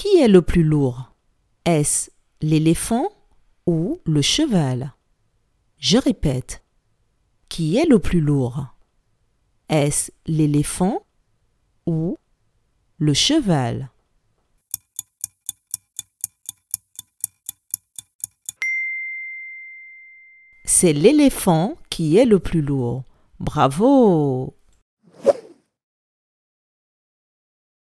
Qui est le plus lourd? Est-ce l'éléphant ou le cheval? Je répète. Qui est le plus lourd? Est-ce l'éléphant ou le cheval? C'est l'éléphant qui est le plus lourd. Bravo